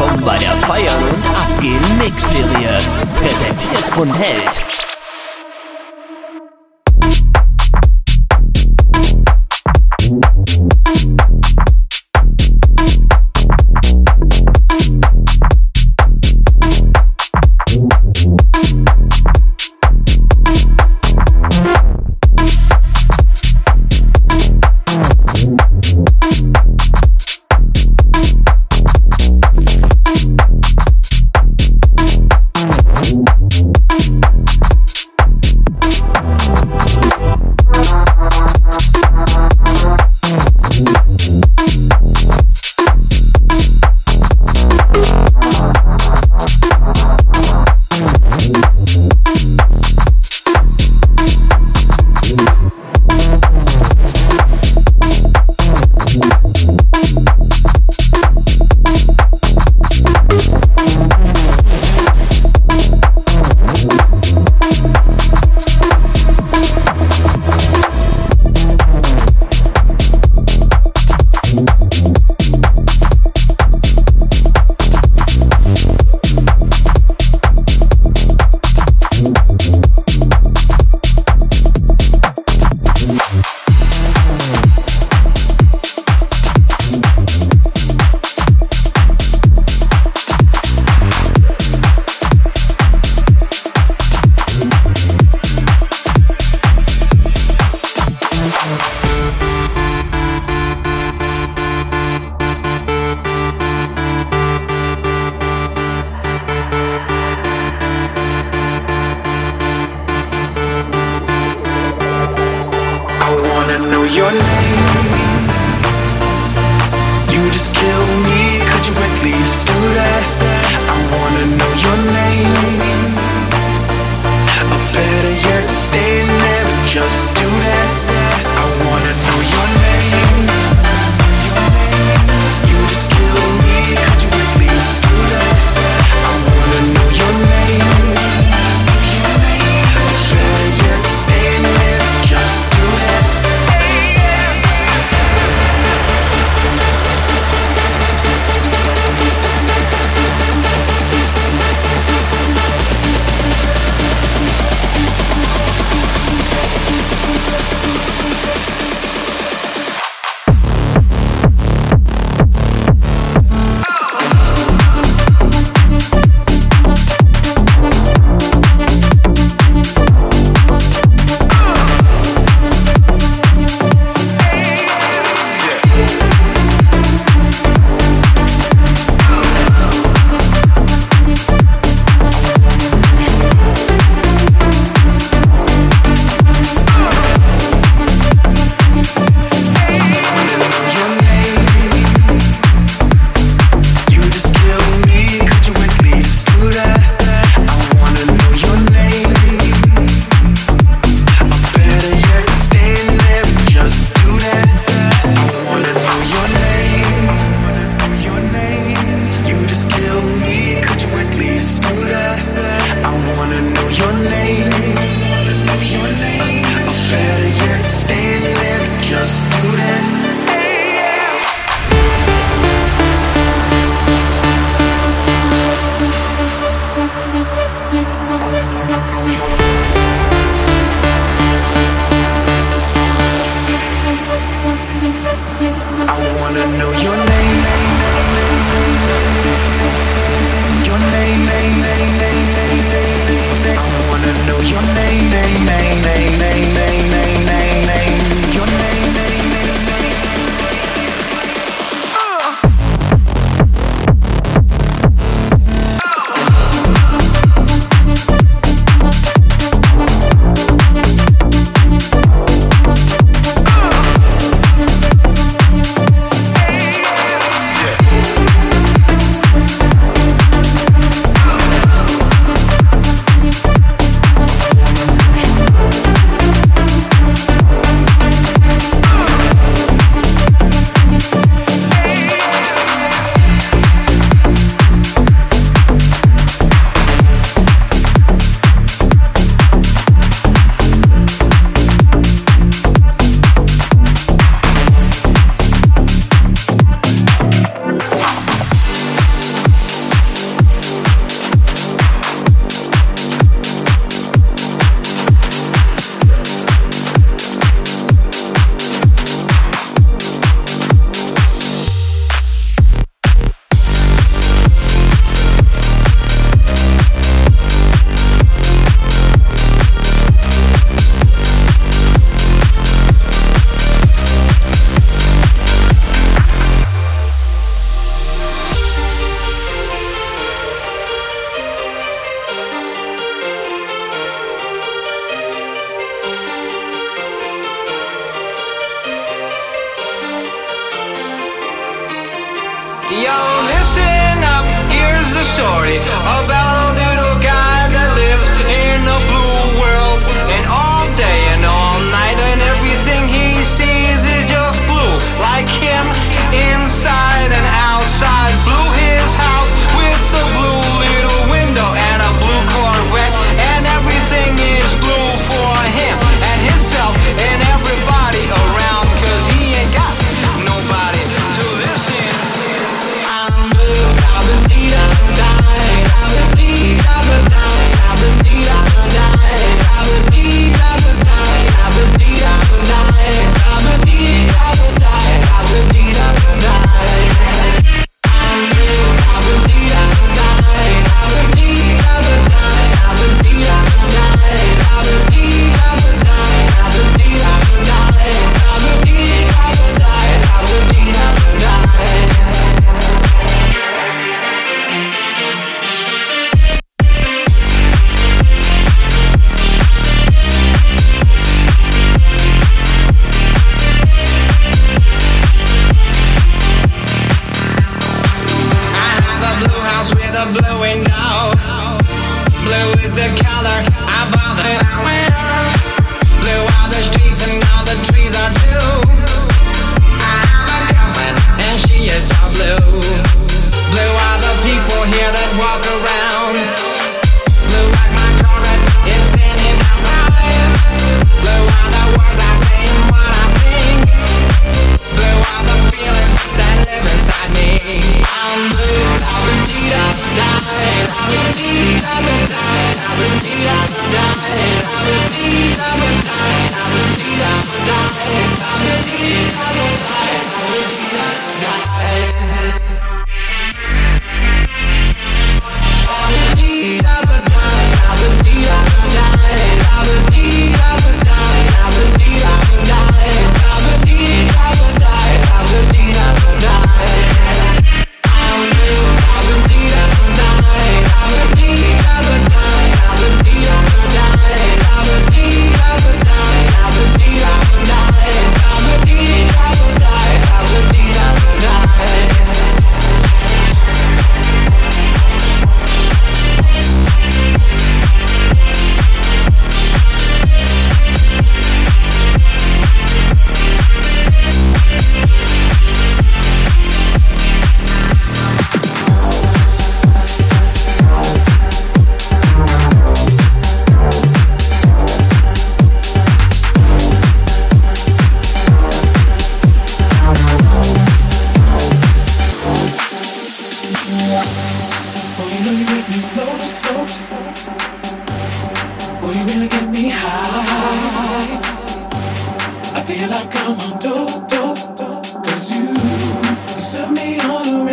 willkommen bei der Feiern und Abgehen Mix Serie. Präsentiert von Held.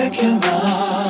I your.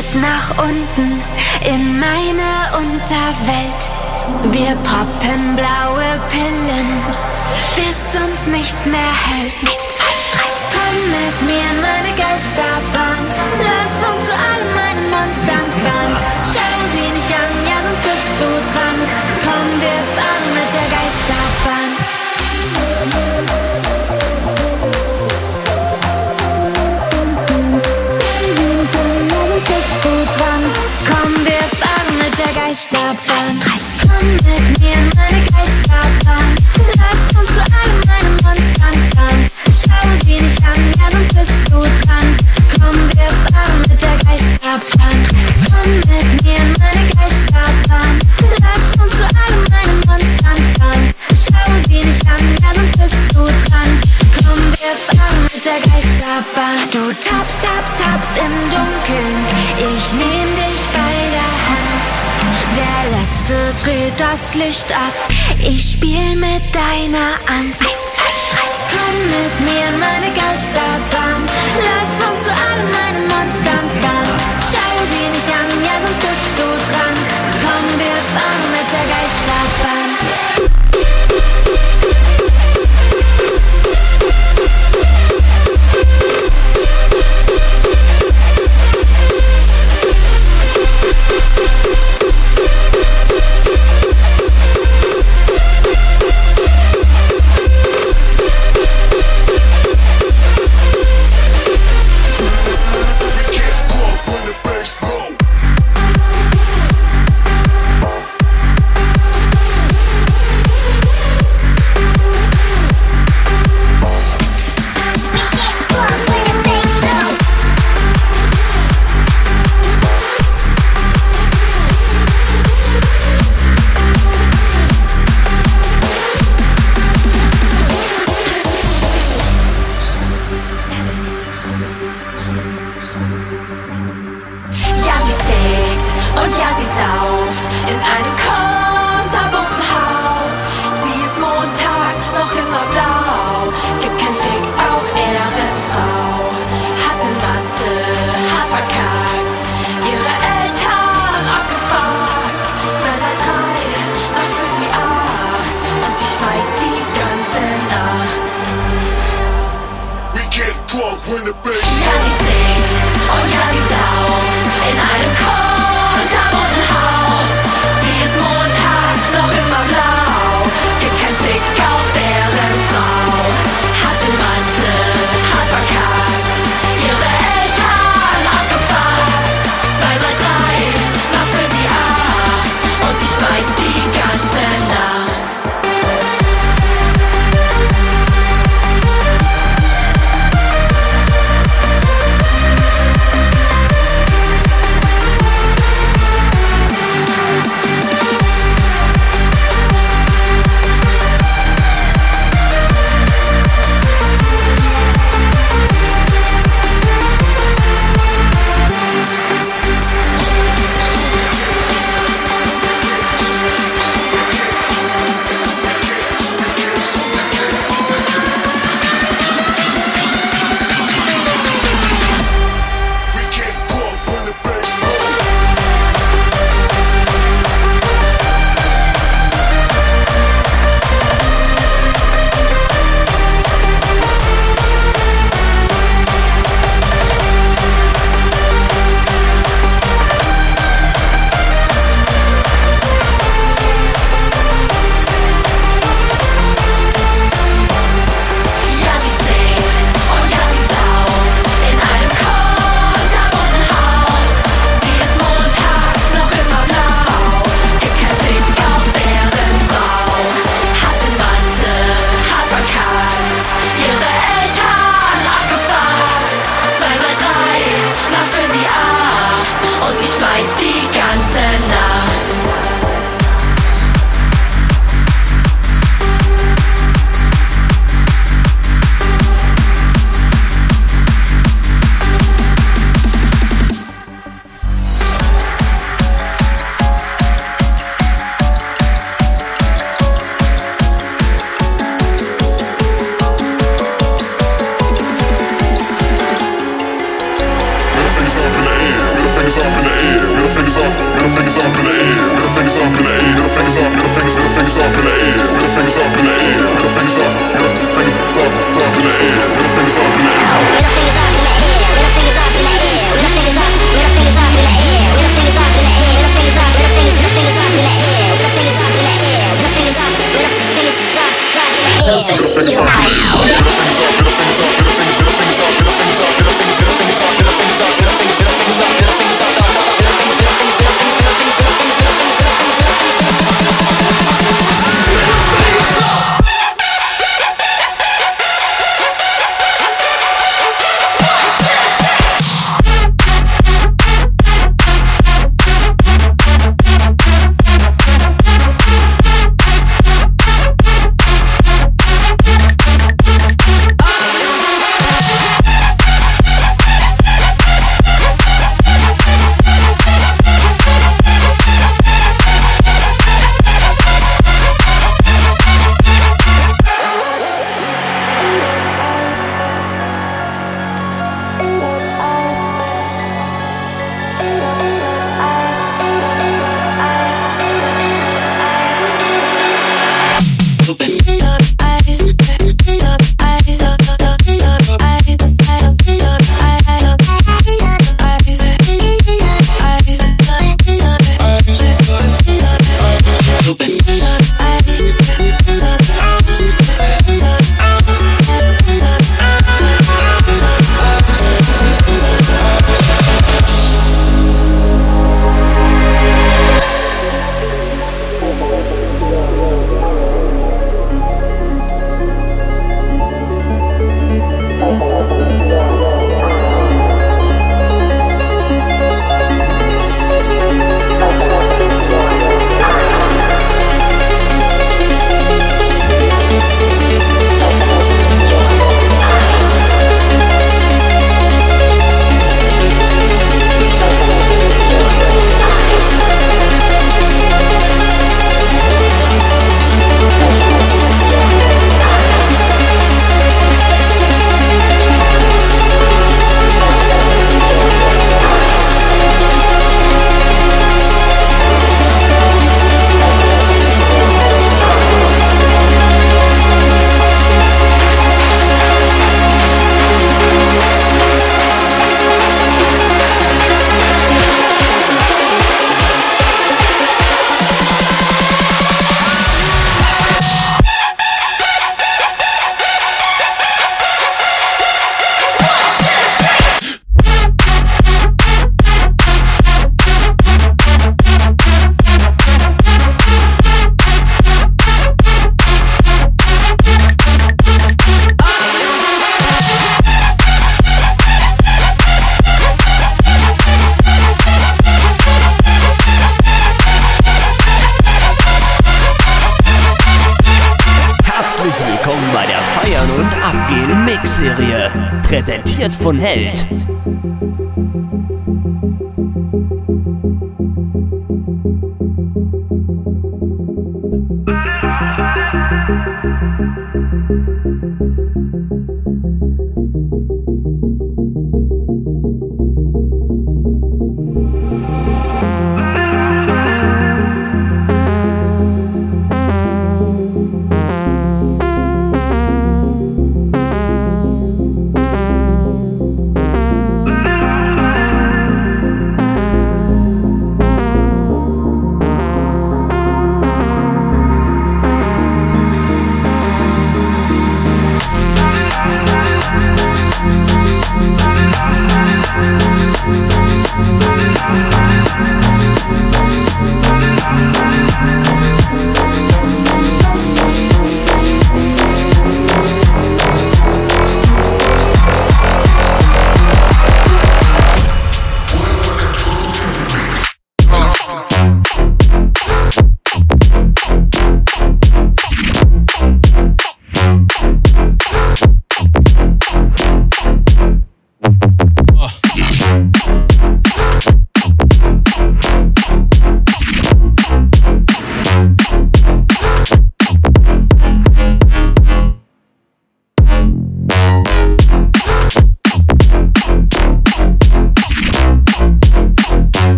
Schritt nach unten in meine Unterwelt. Wir poppen blaue Pillen, bis uns nichts mehr hält. Eins, zwei, drei. Komm mit mir in meine Geisterbahn. Lass uns zu allen meinen Monstern fahren. Schau sie nicht an, ja, dann bist du dran. Komm, wir fahren mit der Geisterbahn. Geisterbahn. Komm mit mir in meine Geisterbahn. Lass uns zu allem meinem Monstern fahren. Schau sie nicht an, ja, dann bist du dran. Komm, wir fahren mit der Geisterbahn. Komm mit mir in meine Geisterbahn. Lass uns zu allem meinem Monstern fahren. Schau sie nicht an, ja, dann bist du dran. das Licht ab. Ich spiel mit deiner Ansicht. Komm mit mir meine Geisterbahn. Lass uns zu allem meinen Monstern in the bed. heißt die ganze Nacht. things up, get the things up, get the things up, get the things up. Präsentiert von Held.